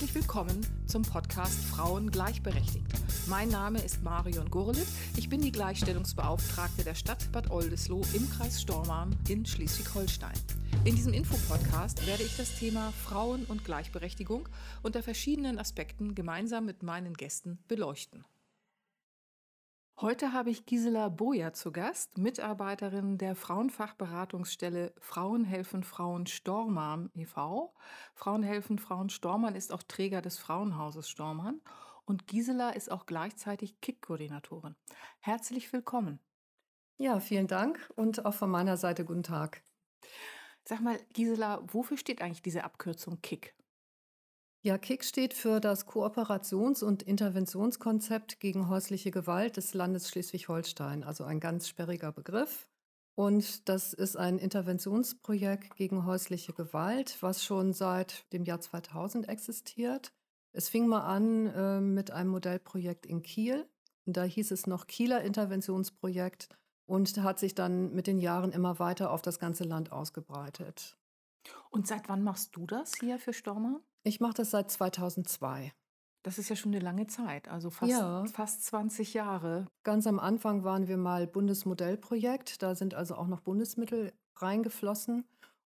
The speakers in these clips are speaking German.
Herzlich willkommen zum Podcast Frauen gleichberechtigt. Mein Name ist Marion Gurlitt. Ich bin die Gleichstellungsbeauftragte der Stadt Bad Oldesloe im Kreis Stormarn in Schleswig-Holstein. In diesem Infopodcast werde ich das Thema Frauen und Gleichberechtigung unter verschiedenen Aspekten gemeinsam mit meinen Gästen beleuchten. Heute habe ich Gisela Boja zu Gast, Mitarbeiterin der Frauenfachberatungsstelle Frauen helfen Frauen Stormann e.V. Frauen helfen Frauen Stormann ist auch Träger des Frauenhauses Stormann und Gisela ist auch gleichzeitig KIK-Koordinatorin. Herzlich willkommen. Ja, vielen Dank und auch von meiner Seite guten Tag. Sag mal, Gisela, wofür steht eigentlich diese Abkürzung KIK? Ja, KIK steht für das Kooperations- und Interventionskonzept gegen häusliche Gewalt des Landes Schleswig-Holstein, also ein ganz sperriger Begriff. Und das ist ein Interventionsprojekt gegen häusliche Gewalt, was schon seit dem Jahr 2000 existiert. Es fing mal an äh, mit einem Modellprojekt in Kiel. Und da hieß es noch Kieler Interventionsprojekt und hat sich dann mit den Jahren immer weiter auf das ganze Land ausgebreitet. Und seit wann machst du das hier für Stormer? Ich mache das seit 2002. Das ist ja schon eine lange Zeit, also fast, ja. fast 20 Jahre. Ganz am Anfang waren wir mal Bundesmodellprojekt. Da sind also auch noch Bundesmittel reingeflossen.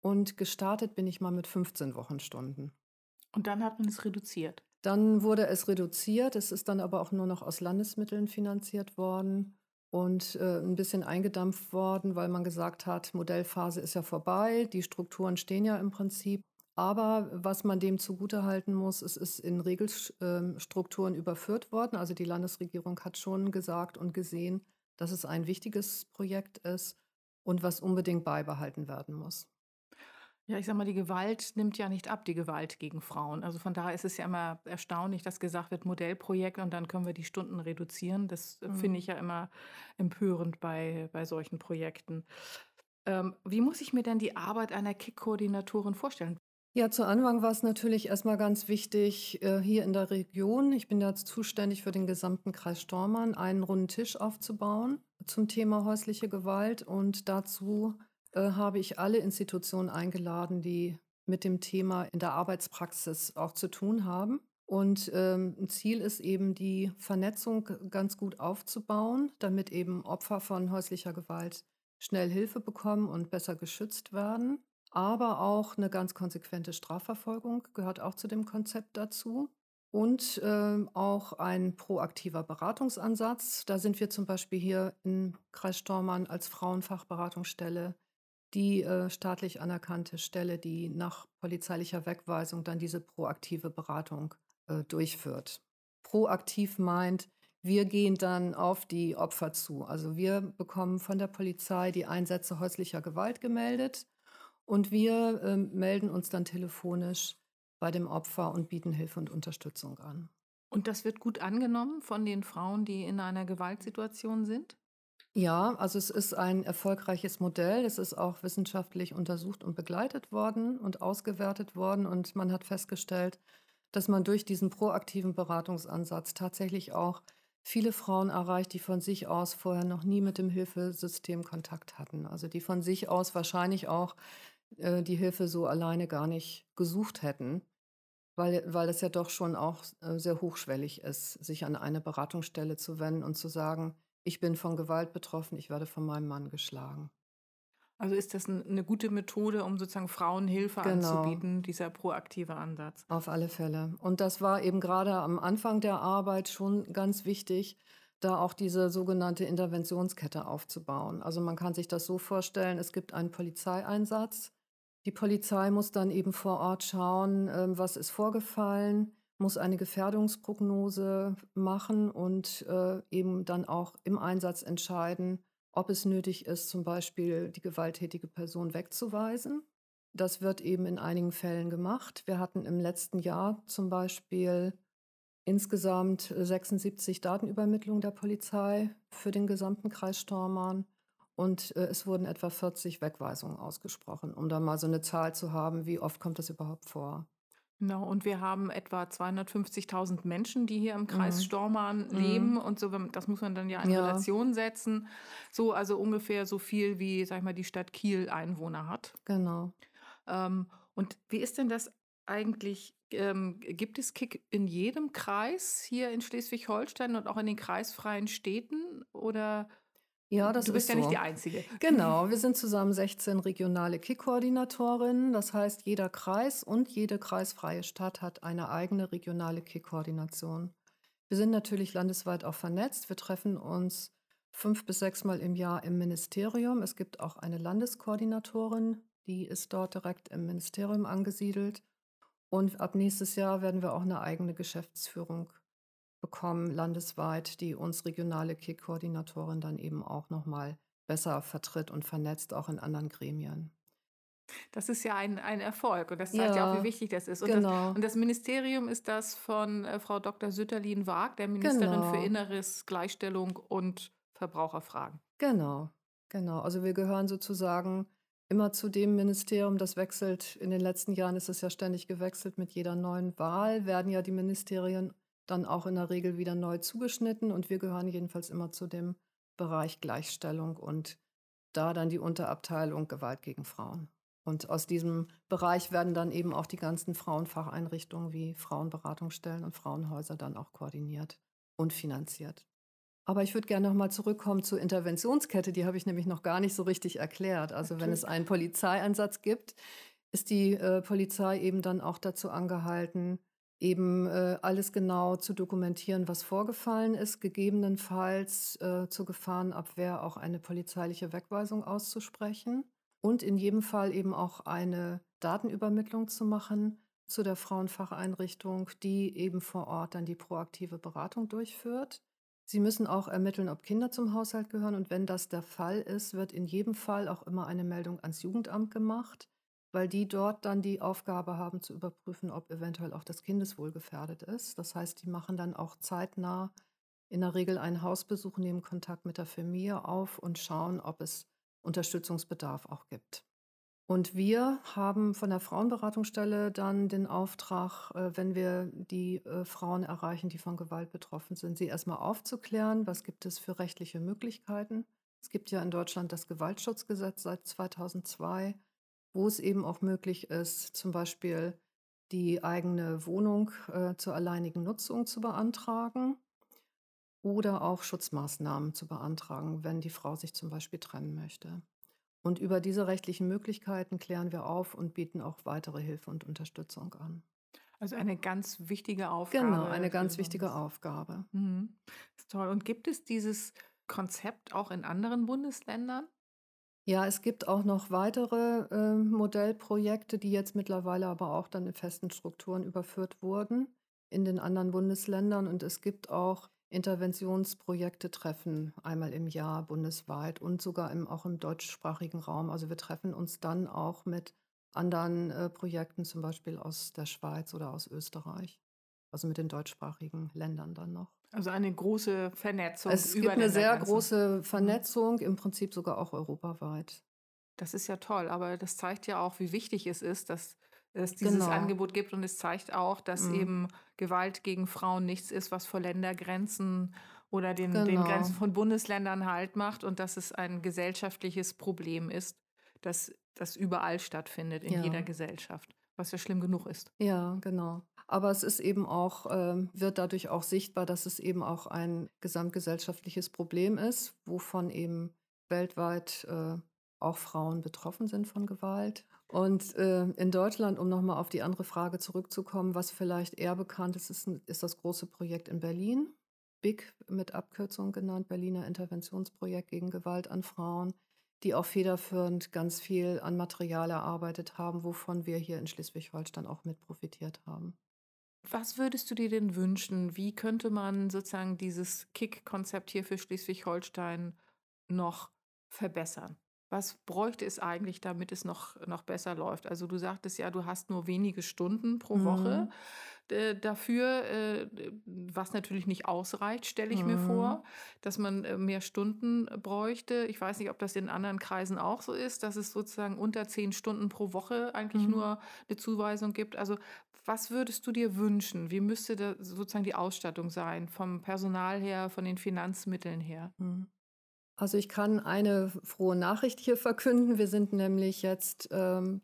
Und gestartet bin ich mal mit 15 Wochenstunden. Und dann hat man es reduziert. Dann wurde es reduziert. Es ist dann aber auch nur noch aus Landesmitteln finanziert worden und äh, ein bisschen eingedampft worden, weil man gesagt hat, Modellphase ist ja vorbei, die Strukturen stehen ja im Prinzip. Aber was man dem zugutehalten muss, es ist in Regelstrukturen überführt worden. Also die Landesregierung hat schon gesagt und gesehen, dass es ein wichtiges Projekt ist und was unbedingt beibehalten werden muss. Ja, ich sag mal, die Gewalt nimmt ja nicht ab, die Gewalt gegen Frauen. Also von daher ist es ja immer erstaunlich, dass gesagt wird, Modellprojekt und dann können wir die Stunden reduzieren. Das mhm. finde ich ja immer empörend bei, bei solchen Projekten. Ähm, wie muss ich mir denn die Arbeit einer KIK-Koordinatorin vorstellen? Ja, zu Anfang war es natürlich erstmal ganz wichtig, äh, hier in der Region, ich bin jetzt zuständig für den gesamten Kreis Stormann, einen runden Tisch aufzubauen zum Thema häusliche Gewalt. Und dazu äh, habe ich alle Institutionen eingeladen, die mit dem Thema in der Arbeitspraxis auch zu tun haben. Und ähm, ein Ziel ist eben, die Vernetzung ganz gut aufzubauen, damit eben Opfer von häuslicher Gewalt schnell Hilfe bekommen und besser geschützt werden. Aber auch eine ganz konsequente Strafverfolgung gehört auch zu dem Konzept dazu. Und äh, auch ein proaktiver Beratungsansatz. Da sind wir zum Beispiel hier im Kreis Stormann als Frauenfachberatungsstelle die äh, staatlich anerkannte Stelle, die nach polizeilicher Wegweisung dann diese proaktive Beratung äh, durchführt. Proaktiv meint, wir gehen dann auf die Opfer zu. Also wir bekommen von der Polizei die Einsätze häuslicher Gewalt gemeldet und wir äh, melden uns dann telefonisch bei dem Opfer und bieten Hilfe und Unterstützung an. Und das wird gut angenommen von den Frauen, die in einer Gewaltsituation sind? Ja, also es ist ein erfolgreiches Modell. Es ist auch wissenschaftlich untersucht und begleitet worden und ausgewertet worden. Und man hat festgestellt, dass man durch diesen proaktiven Beratungsansatz tatsächlich auch viele Frauen erreicht, die von sich aus vorher noch nie mit dem Hilfesystem Kontakt hatten. Also die von sich aus wahrscheinlich auch äh, die Hilfe so alleine gar nicht gesucht hätten, weil, weil es ja doch schon auch äh, sehr hochschwellig ist, sich an eine Beratungsstelle zu wenden und zu sagen, ich bin von Gewalt betroffen, ich werde von meinem Mann geschlagen. Also ist das eine gute Methode, um sozusagen Frauen Hilfe genau. anzubieten, dieser proaktive Ansatz? Auf alle Fälle. Und das war eben gerade am Anfang der Arbeit schon ganz wichtig, da auch diese sogenannte Interventionskette aufzubauen. Also man kann sich das so vorstellen, es gibt einen Polizeieinsatz, die Polizei muss dann eben vor Ort schauen, ähm, was ist vorgefallen, muss eine Gefährdungsprognose machen und äh, eben dann auch im Einsatz entscheiden, ob es nötig ist, zum Beispiel die gewalttätige Person wegzuweisen. Das wird eben in einigen Fällen gemacht. Wir hatten im letzten Jahr zum Beispiel insgesamt 76 Datenübermittlungen der Polizei für den gesamten Kreis Stormarn. Und äh, es wurden etwa 40 Wegweisungen ausgesprochen, um da mal so eine Zahl zu haben, wie oft kommt das überhaupt vor. Genau, und wir haben etwa 250.000 Menschen, die hier im Kreis mhm. Stormarn mhm. leben und so, das muss man dann ja in ja. Relation setzen. So, also ungefähr so viel wie, sag ich mal, die Stadt Kiel Einwohner hat. Genau. Ähm, und wie ist denn das eigentlich, ähm, gibt es Kick in jedem Kreis hier in Schleswig-Holstein und auch in den kreisfreien Städten? Oder Ja, das du bist ist ja nicht die so. Einzige. Genau, wir sind zusammen 16 regionale KIK-Koordinatorinnen. Das heißt, jeder Kreis und jede kreisfreie Stadt hat eine eigene regionale KIK-Koordination. Wir sind natürlich landesweit auch vernetzt. Wir treffen uns fünf bis sechsmal im Jahr im Ministerium. Es gibt auch eine Landeskoordinatorin, die ist dort direkt im Ministerium angesiedelt. Und ab nächstes Jahr werden wir auch eine eigene Geschäftsführung bekommen, landesweit, die uns regionale KIK-Koordinatorin dann eben auch nochmal besser vertritt und vernetzt, auch in anderen Gremien. Das ist ja ein, ein Erfolg und das zeigt ja auch, wie Ja, wichtig das ist. Und das, genau, und das Ministerium ist das von äh, Frau Dr. Sütterlin-Waag, der Ministerin für genau, Inneres, Gleichstellung und Verbraucherfragen. genau, genau. Also wir gehören sozusagen immer zu dem Ministerium, das wechselt. In den letzten Jahren ist es ja ständig gewechselt. Mit jeder neuen Wahl werden ja die Ministerien dann auch in der Regel wieder neu zugeschnitten und wir gehören jedenfalls immer zu dem Bereich Gleichstellung und da dann die Unterabteilung Gewalt gegen Frauen. Und aus diesem Bereich werden dann eben auch die ganzen Frauenfacheinrichtungen wie Frauenberatungsstellen und Frauenhäuser dann auch koordiniert und finanziert. Aber ich würde gerne noch mal zurückkommen zur Interventionskette. Die habe ich nämlich noch gar nicht so richtig erklärt. Also wenn Natürlich. es einen Polizeieinsatz gibt, ist die äh, Polizei eben dann auch dazu angehalten, eben äh, alles genau zu dokumentieren, was vorgefallen ist, gegebenenfalls äh, zur Gefahrenabwehr auch eine polizeiliche Wegweisung auszusprechen und in jedem Fall eben auch eine Datenübermittlung zu machen zu der Frauenfacheinrichtung, die eben vor Ort dann die proaktive Beratung durchführt. Sie müssen auch ermitteln, ob Kinder zum Haushalt gehören und wenn das der Fall ist, wird in jedem Fall auch immer eine Meldung ans Jugendamt gemacht, weil die dort dann die Aufgabe haben zu überprüfen, ob eventuell auch das Kindeswohl gefährdet ist. Das heißt, die machen dann auch zeitnah in der Regel einen Hausbesuch, nehmen Kontakt mit der Familie auf und schauen, ob es Unterstützungsbedarf auch gibt. Und wir haben von der Frauenberatungsstelle dann den Auftrag, äh, wenn wir die äh, Frauen erreichen, die von Gewalt betroffen sind, sie erstmal aufzuklären, was gibt es für rechtliche Möglichkeiten. Es gibt ja in Deutschland das Gewaltschutzgesetz seit 2002, wo es eben auch möglich ist, zum Beispiel die eigene Wohnung äh, zur alleinigen Nutzung zu beantragen oder auch Schutzmaßnahmen zu beantragen, wenn die Frau sich zum Beispiel trennen möchte. Und über diese rechtlichen Möglichkeiten klären wir auf und bieten auch weitere Hilfe und Unterstützung an. Also eine ganz wichtige Genau, Aufgabe eine für ganz wichtige. Aufgabe. Mhm. Ist toll. Und gibt es dieses Konzept auch in anderen Bundesländern? Ja, es gibt auch noch weitere äh, Modellprojekte, die jetzt mittlerweile aber auch dann in festen Strukturen überführt wurden in den anderen Bundesländern. Und es gibt auch Interventionsprojekte, Treffen einmal im Jahr bundesweit und sogar im, auch im deutschsprachigen Raum. Also wir treffen uns dann auch mit anderen äh, Projekten, zum Beispiel aus der Schweiz oder aus Österreich. Also mit den deutschsprachigen Ländern dann noch. Also eine große Vernetzung Es gibt eine sehr Ländergrenzen. große Mhm. Vernetzung, im Prinzip sogar auch europaweit. Das ist ja toll, aber das zeigt ja auch, wie wichtig es ist, dass es dieses Genau. Angebot gibt und es zeigt auch, dass Mhm. eben Gewalt gegen Frauen nichts ist, was vor Ländergrenzen oder den, den Genau. Grenzen von Bundesländern Halt macht und dass es ein gesellschaftliches Problem ist, das, das überall stattfindet, in jeder Ja. Gesellschaft, was ja schlimm genug ist. Ja, genau. Aber es ist eben auch, ähm, wird dadurch auch sichtbar, dass es eben auch ein gesamtgesellschaftliches Problem ist, wovon eben weltweit äh, auch Frauen betroffen sind von Gewalt. Und äh, in Deutschland, um nochmal auf die andere Frage zurückzukommen, was vielleicht eher bekannt ist, ist, ist das große Projekt in Berlin. BIG mit Abkürzung genannt, Berliner Interventionsprojekt gegen Gewalt an Frauen, die auch federführend ganz viel an Material erarbeitet haben, wovon wir hier in Schleswig-Holstein auch mit profitiert haben. Was würdest du dir denn wünschen? Wie könnte man sozusagen dieses Kick-Konzept hier für Schleswig-Holstein noch verbessern? Was bräuchte es eigentlich, damit es noch, noch besser läuft? Also du sagtest ja, du hast nur wenige Stunden pro Woche Mhm. Äh, dafür, äh, was natürlich nicht ausreicht, stelle ich mir Mhm. vor, dass man äh, mehr Stunden bräuchte. Ich weiß nicht, ob das in anderen Kreisen auch so ist, dass es sozusagen unter zehn Stunden pro Woche eigentlich Mhm. nur eine Zuweisung gibt. Also was würdest du dir wünschen? Wie müsste da sozusagen die Ausstattung sein, vom Personal her, von den Finanzmitteln her? Mhm. Also ich kann eine frohe Nachricht hier verkünden. Wir sind nämlich jetzt ähm,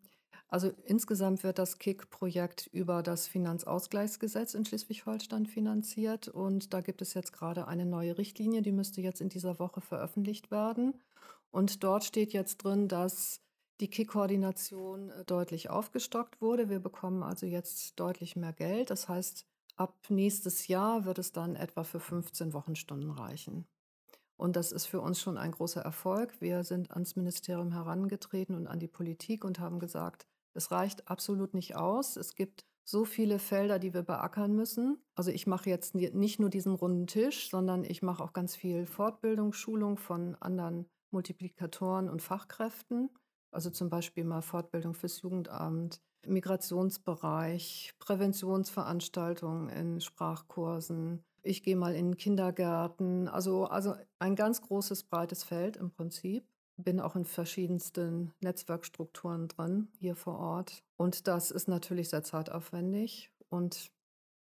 Also insgesamt wird das KIK-Projekt über das Finanzausgleichsgesetz in Schleswig-Holstein finanziert und da gibt es jetzt gerade eine neue Richtlinie, die müsste jetzt in dieser Woche veröffentlicht werden. Und dort steht jetzt drin, dass die KIK-Koordination äh, deutlich aufgestockt wurde. Wir bekommen also jetzt deutlich mehr Geld. Das heißt, ab nächstes Jahr wird es dann etwa für 15 Wochenstunden reichen. Und das ist für uns schon ein großer Erfolg. Wir sind ans Ministerium herangetreten und an die Politik und haben gesagt, es reicht absolut nicht aus. Es gibt so viele Felder, die wir beackern müssen. Also ich mache jetzt nicht nur diesen runden Tisch, sondern ich mache auch ganz viel Fortbildung, Schulung von anderen Multiplikatoren und Fachkräften. Also zum Beispiel mal Fortbildung fürs Jugendamt, Migrationsbereich, Präventionsveranstaltungen in Sprachkursen. Ich gehe mal in Kindergärten. Also, also ein ganz großes, breites Feld im Prinzip bin auch in verschiedensten Netzwerkstrukturen drin hier vor Ort. Und das ist natürlich sehr zeitaufwendig. Und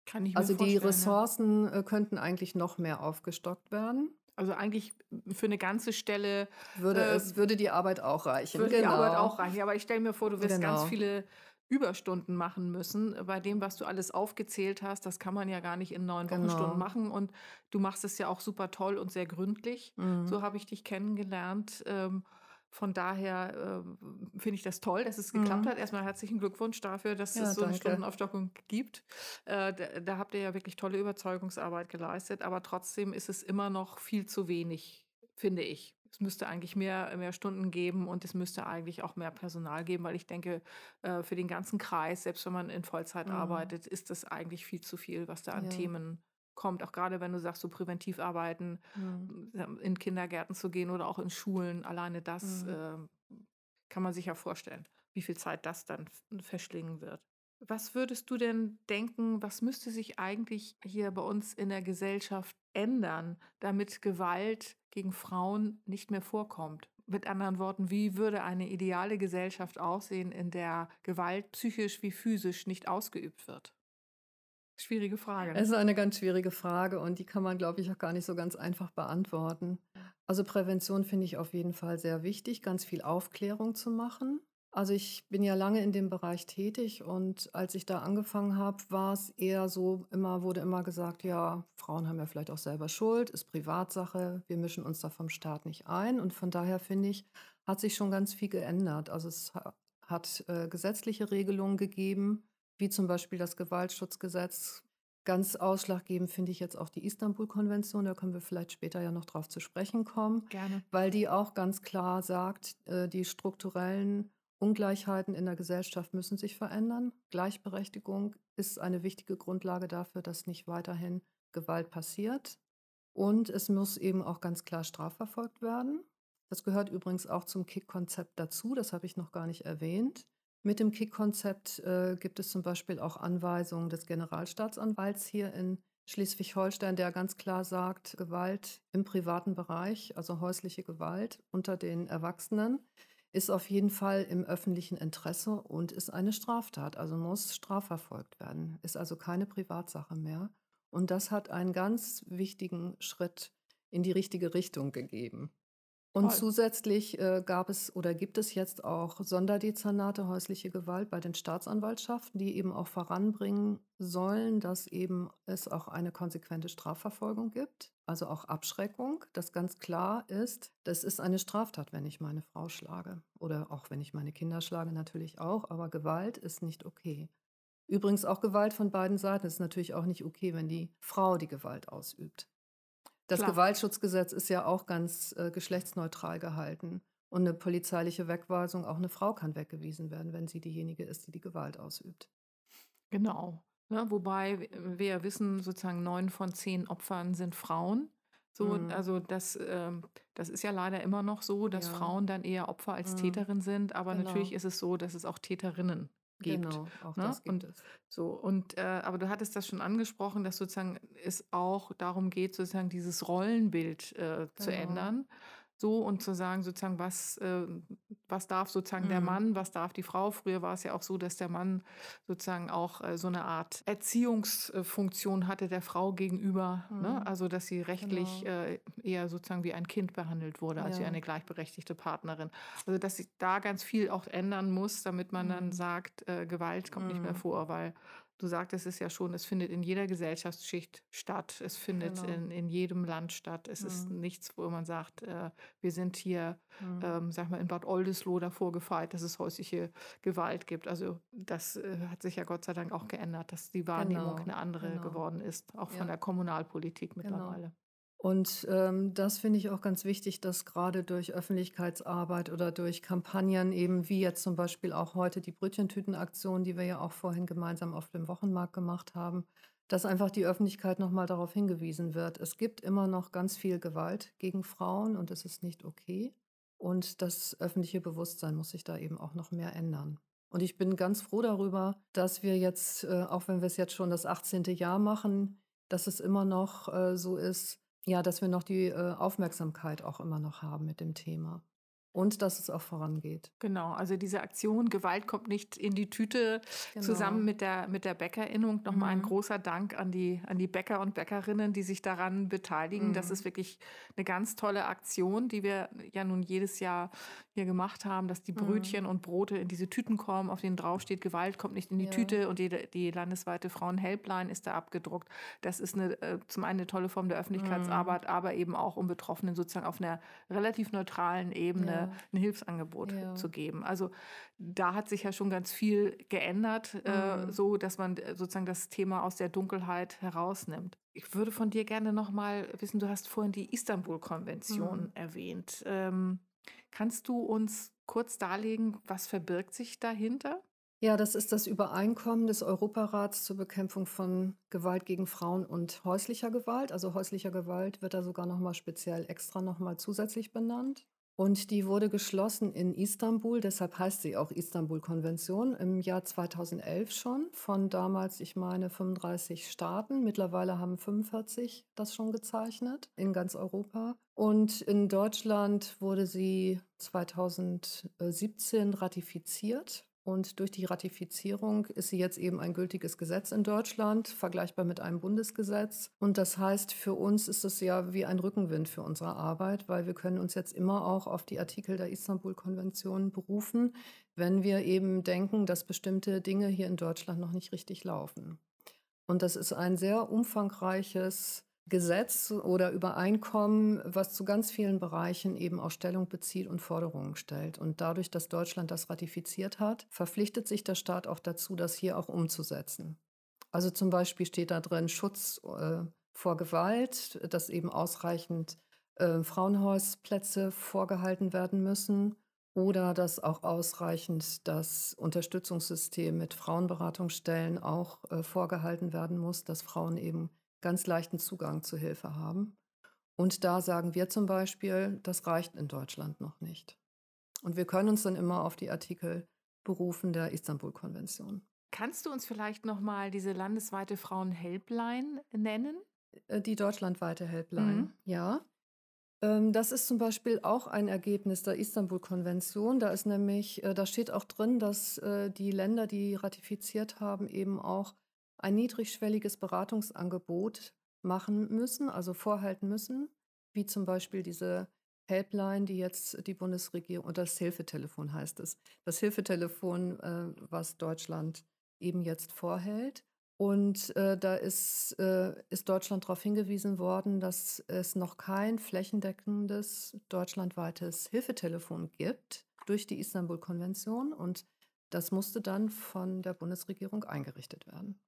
Kann ich also die vorstellen, ja. Ressourcen äh, könnten eigentlich noch mehr aufgestockt werden. Also eigentlich für eine ganze Stelle Würde, Äh, es, würde die Arbeit auch reichen. würde die Arbeit auch reichen. Aber ich stelle mir vor, du wirst ganz Genau. viele Überstunden machen müssen. Bei dem, was du alles aufgezählt hast, das kann man ja gar nicht in neun Genau. Wochenstunden machen. Und du machst es ja auch super toll und sehr gründlich. Mhm. So habe ich dich kennengelernt. Ähm, von daher ähm, finde ich das toll, dass es geklappt Mhm. hat. Erstmal herzlichen Glückwunsch dafür, dass Ja, es so eine danke. Stundenaufstockung gibt. Äh, da, da habt ihr ja wirklich tolle Überzeugungsarbeit geleistet, aber trotzdem ist es immer noch viel zu wenig, finde ich. Es müsste eigentlich mehr, mehr Stunden geben und es müsste eigentlich auch mehr Personal geben, weil ich denke, äh, für den ganzen Kreis, selbst wenn man in Vollzeit Mhm. arbeitet, ist das eigentlich viel zu viel, was da an Ja. Themen kommt. Auch gerade wenn du sagst, so präventiv arbeiten, Mhm. in Kindergärten zu gehen oder auch in Schulen. Alleine das Mhm. ähm, kann man sich ja vorstellen, wie viel Zeit das dann verschlingen wird. Was würdest du denn denken, was müsste sich eigentlich hier bei uns in der Gesellschaft ändern, damit Gewalt gegen Frauen nicht mehr vorkommt? Mit anderen Worten, wie würde eine ideale Gesellschaft aussehen, in der Gewalt psychisch wie physisch nicht ausgeübt wird? Schwierige Frage. ne? Es ist eine ganz schwierige Frage und die kann man, glaube ich, auch gar nicht so ganz einfach beantworten. Also Prävention finde ich auf jeden Fall sehr wichtig, ganz viel Aufklärung zu machen. Also ich bin ja lange in dem Bereich tätig und als ich da angefangen habe, war es eher so, immer wurde immer gesagt, ja, Frauen haben ja vielleicht auch selber Schuld, ist Privatsache, wir mischen uns da vom Staat nicht ein. Und von daher finde ich, hat sich schon ganz viel geändert. Also es ha- hat äh, gesetzliche Regelungen gegeben, wie zum Beispiel das Gewaltschutzgesetz. Ganz ausschlaggebend finde ich jetzt auch die Istanbul-Konvention, da können wir vielleicht später ja noch drauf zu sprechen kommen Gerne. weil die auch ganz klar sagt, äh, die strukturellen Ungleichheiten in der Gesellschaft müssen sich verändern. Gleichberechtigung ist eine wichtige Grundlage dafür, dass nicht weiterhin Gewalt passiert. Und es muss eben auch ganz klar strafverfolgt werden. Das gehört übrigens auch zum KIK-Konzept dazu, das habe ich noch gar nicht erwähnt. Mit dem KIK-Konzept äh, gibt es zum Beispiel auch Anweisungen des Generalstaatsanwalts hier in Schleswig-Holstein, der ganz klar sagt, Gewalt im privaten Bereich, also häusliche Gewalt unter den Erwachsenen, ist auf jeden Fall im öffentlichen Interesse und ist eine Straftat, also muss strafverfolgt werden, ist also keine Privatsache mehr. Und das hat einen ganz wichtigen Schritt in die richtige Richtung gegeben. Und zusätzlich äh, gab es oder gibt es jetzt auch Sonderdezernate häusliche Gewalt bei den Staatsanwaltschaften, die eben auch voranbringen sollen, dass eben es auch eine konsequente Strafverfolgung gibt, also auch Abschreckung, dass ganz klar ist, das ist eine Straftat, wenn ich meine Frau schlage oder auch wenn ich meine Kinder schlage, natürlich auch, aber Gewalt ist nicht okay. Übrigens auch Gewalt von beiden Seiten ist natürlich auch nicht okay, wenn die Frau die Gewalt ausübt. Das Klar. Gewaltschutzgesetz ist ja auch ganz äh, geschlechtsneutral gehalten. Und eine polizeiliche Wegweisung, auch eine Frau kann weggewiesen werden, wenn sie diejenige ist, die die Gewalt ausübt. Genau. Ne, wobei wir ja wissen, sozusagen neun von zehn Opfern sind Frauen. So, Mhm. also das, ähm, das ist ja leider immer noch so, dass Ja. Frauen dann eher Opfer als Mhm. Täterin sind. Aber Genau. natürlich ist es so, dass es auch Täterinnen gibt. Genau, auch ne? das gibt Und es. So, und äh, aber du hattest das schon angesprochen, dass sozusagen es auch darum geht, sozusagen dieses Rollenbild äh, zu Genau. ändern. So und zu sagen, sozusagen, was, äh, was darf sozusagen mhm. der Mann, was darf die Frau. Früher war es ja auch so, dass der Mann sozusagen auch äh, so eine Art Erziehungsfunktion hatte der Frau gegenüber. Ne? Mhm. Ne? Also, dass sie rechtlich genau. äh, eher sozusagen wie ein Kind behandelt wurde, als ja. wie eine gleichberechtigte Partnerin. Also, dass sich da ganz viel auch ändern muss, damit man mhm. dann sagt, äh, Gewalt kommt nicht mehr mhm. vor, weil Du sagtest es ja schon, es findet in jeder Gesellschaftsschicht statt. Es findet genau. in, in jedem Land statt. Es mhm. ist nichts, wo man sagt, äh, wir sind hier, mhm. ähm, sag mal, in Bad Oldesloe davor gefeit, dass es häusliche Gewalt gibt. Also das äh, hat sich ja Gott sei Dank auch geändert, dass die Wahrnehmung genau. eine andere genau. geworden ist, auch von ja. der Kommunalpolitik genau. mittlerweile. Und ähm, das finde ich auch ganz wichtig, dass gerade durch Öffentlichkeitsarbeit oder durch Kampagnen eben wie jetzt zum Beispiel auch heute die Brötchentütenaktion, die wir ja auch vorhin gemeinsam auf dem Wochenmarkt gemacht haben, dass einfach die Öffentlichkeit nochmal darauf hingewiesen wird. Es gibt immer noch ganz viel Gewalt gegen Frauen und es ist nicht okay. Und das öffentliche Bewusstsein muss sich da eben auch noch mehr ändern. Und ich bin ganz froh darüber, dass wir jetzt, äh, auch wenn wir es jetzt schon das 18. Jahr machen, dass es immer noch äh, so ist, ja, dass wir noch die äh, Aufmerksamkeit auch immer noch haben mit dem Thema. Und dass es auch vorangeht. Genau, also diese Aktion Gewalt kommt nicht in die Tüte genau. zusammen mit der, mit der Bäckerinnung. Nochmal mhm. ein großer Dank an die, an die Bäcker und Bäckerinnen, die sich daran beteiligen. Mhm. Das ist wirklich eine ganz tolle Aktion, die wir ja nun jedes Jahr hier gemacht haben, dass die mhm. Brötchen mhm. und Brote in diese Tüten kommen, auf denen draufsteht, Gewalt kommt nicht in die ja. Tüte und die, die landesweite Frauenhelpline ist da abgedruckt. Das ist eine, äh, zum einen eine tolle Form der Öffentlichkeitsarbeit, mhm. aber eben auch um Betroffenen sozusagen auf einer relativ neutralen Ebene ja. Ein Hilfsangebot ja. zu geben. Also da hat sich ja schon ganz viel geändert, äh, mhm. äh, so dass man äh, sozusagen das Thema aus der Dunkelheit herausnimmt. Ich würde von dir gerne noch mal wissen, du hast vorhin die Istanbul-Konvention mhm. erwähnt. Ähm, kannst du uns kurz darlegen, was verbirgt sich dahinter? Ja, das ist das Übereinkommen des Europarats zur Bekämpfung von Gewalt gegen Frauen und häuslicher Gewalt. Also häuslicher Gewalt wird da sogar noch mal speziell extra noch mal zusätzlich benannt. Und die wurde geschlossen in Istanbul, deshalb heißt sie auch Istanbul-Konvention, im Jahr 2011 schon, von damals, ich meine, 35 Staaten. Mittlerweile haben 45 das schon gezeichnet in ganz Europa. Und in Deutschland wurde sie 2017 ratifiziert und durch die Ratifizierung ist sie jetzt eben ein gültiges Gesetz in Deutschland, vergleichbar mit einem Bundesgesetz. Und das heißt, für uns ist es ja wie ein Rückenwind für unsere Arbeit, weil wir können uns jetzt immer auch auf die Artikel der Istanbul-Konvention berufen, wenn wir eben denken, dass bestimmte Dinge hier in Deutschland noch nicht richtig laufen. Und das ist ein sehr umfangreiches Gesetz oder Übereinkommen, was zu ganz vielen Bereichen eben auch Stellung bezieht und Forderungen stellt. Und dadurch, dass Deutschland das ratifiziert hat, verpflichtet sich der Staat auch dazu, das hier auch umzusetzen. Also zum Beispiel steht da drin Schutz äh, vor Gewalt, dass eben ausreichend äh, Frauenhausplätze vorgehalten werden müssen oder dass auch ausreichend das Unterstützungssystem mit Frauenberatungsstellen auch äh, vorgehalten werden muss, dass Frauen eben ganz leichten Zugang zu Hilfe haben. Und da sagen wir zum Beispiel, das reicht in Deutschland noch nicht. Und wir können uns dann immer auf die Artikel berufen der Istanbul-Konvention. Kannst du uns vielleicht nochmal diese landesweite Frauen-Helpline nennen? Äh, die deutschlandweite Helpline, mhm. ja. Ähm, das ist zum Beispiel auch ein Ergebnis der Istanbul-Konvention. Da ist nämlich, äh, da steht auch drin, dass äh, die Länder, die ratifiziert haben, eben auch ein niedrigschwelliges Beratungsangebot machen müssen, also vorhalten müssen, wie zum Beispiel diese Helpline, die jetzt die Bundesregierung, und das Hilfetelefon heißt es, das Hilfetelefon, äh, was Deutschland eben jetzt vorhält. Und äh, da ist, äh, ist Deutschland darauf hingewiesen worden, dass es noch kein flächendeckendes deutschlandweites Hilfetelefon gibt durch die Istanbul-Konvention. Und das musste dann von der Bundesregierung eingerichtet werden.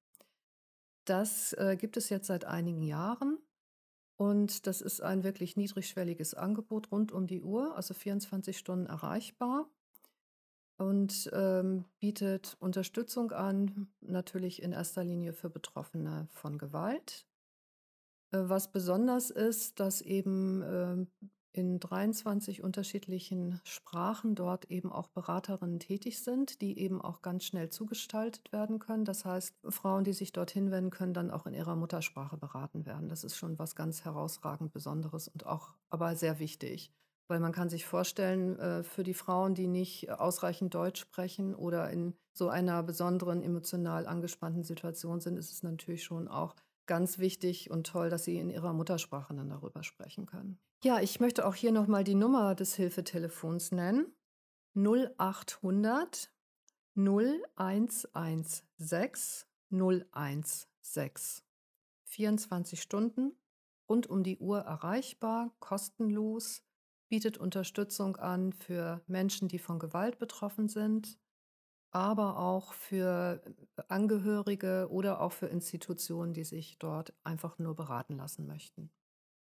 Das äh, gibt es jetzt seit einigen Jahren und das ist ein wirklich niedrigschwelliges Angebot rund um die Uhr, also 24 Stunden erreichbar und ähm, bietet Unterstützung an, natürlich in erster Linie für Betroffene von Gewalt. Äh, was besonders ist, dass eben äh, in 23 unterschiedlichen Sprachen dort eben auch Beraterinnen tätig sind, die eben auch ganz schnell zugestaltet werden können. Das heißt, Frauen, die sich dorthin wenden, können dann auch in ihrer Muttersprache beraten werden. Das ist schon was ganz herausragend Besonderes und auch aber sehr wichtig, Weil man kann sich vorstellen, äh, für die Frauen, die nicht ausreichend Deutsch sprechen oder in so einer besonderen emotional angespannten Situation sind, ist es natürlich schon auch ganz wichtig und toll, dass sie in ihrer Muttersprache dann darüber sprechen können. Ja, ich möchte auch hier nochmal die Nummer des Hilfetelefons nennen. 0800 0116 016. 24 Stunden, rund um die Uhr erreichbar, kostenlos, bietet Unterstützung an für Menschen, die von Gewalt betroffen sind, aber auch für Angehörige oder auch für Institutionen, die sich dort einfach nur beraten lassen möchten.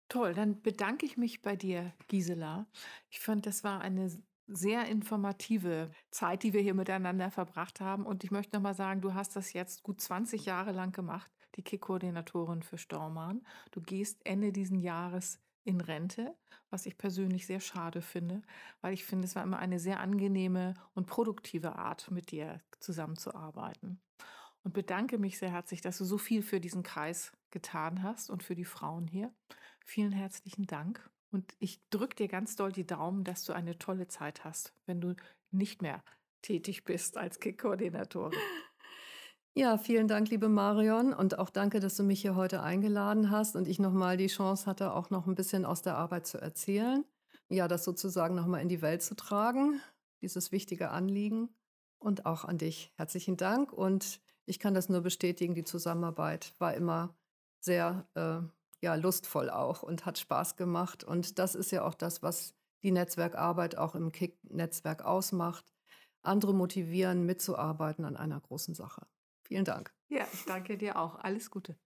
Toll, dann bedanke ich mich bei dir, Gisela. Ich fand, das war eine sehr informative Zeit, die wir hier miteinander verbracht haben. Und ich möchte nochmal sagen, du hast das jetzt gut 20 Jahre lang gemacht, die KIK-Koordinatorin für Stormann. Du gehst Ende diesen Jahres in Rente, was ich persönlich sehr schade finde, weil ich finde, es war immer eine sehr angenehme und produktive Art, mit dir zusammenzuarbeiten. Und bedanke mich sehr herzlich, dass du so viel für diesen Kreis getan hast und für die Frauen hier. Vielen herzlichen Dank. Und ich drücke dir ganz doll die Daumen, dass du eine tolle Zeit hast, wenn du nicht mehr tätig bist als Kick-Koordinatorin. Ja, vielen Dank, liebe Marion. Und auch danke, dass du mich hier heute eingeladen hast und ich nochmal die Chance hatte, auch noch ein bisschen aus der Arbeit zu erzählen. Ja, das sozusagen nochmal in die Welt zu tragen, dieses wichtige Anliegen. Und auch an dich herzlichen Dank. Und ich kann das nur bestätigen, die Zusammenarbeit war immer sehr äh, ja, lustvoll auch und hat Spaß gemacht. Und das ist ja auch das, was die Netzwerkarbeit auch im KIK-Netzwerk ausmacht. Andere motivieren, mitzuarbeiten an einer großen Sache. Vielen Dank. Ja, ich danke dir auch. Alles Gute.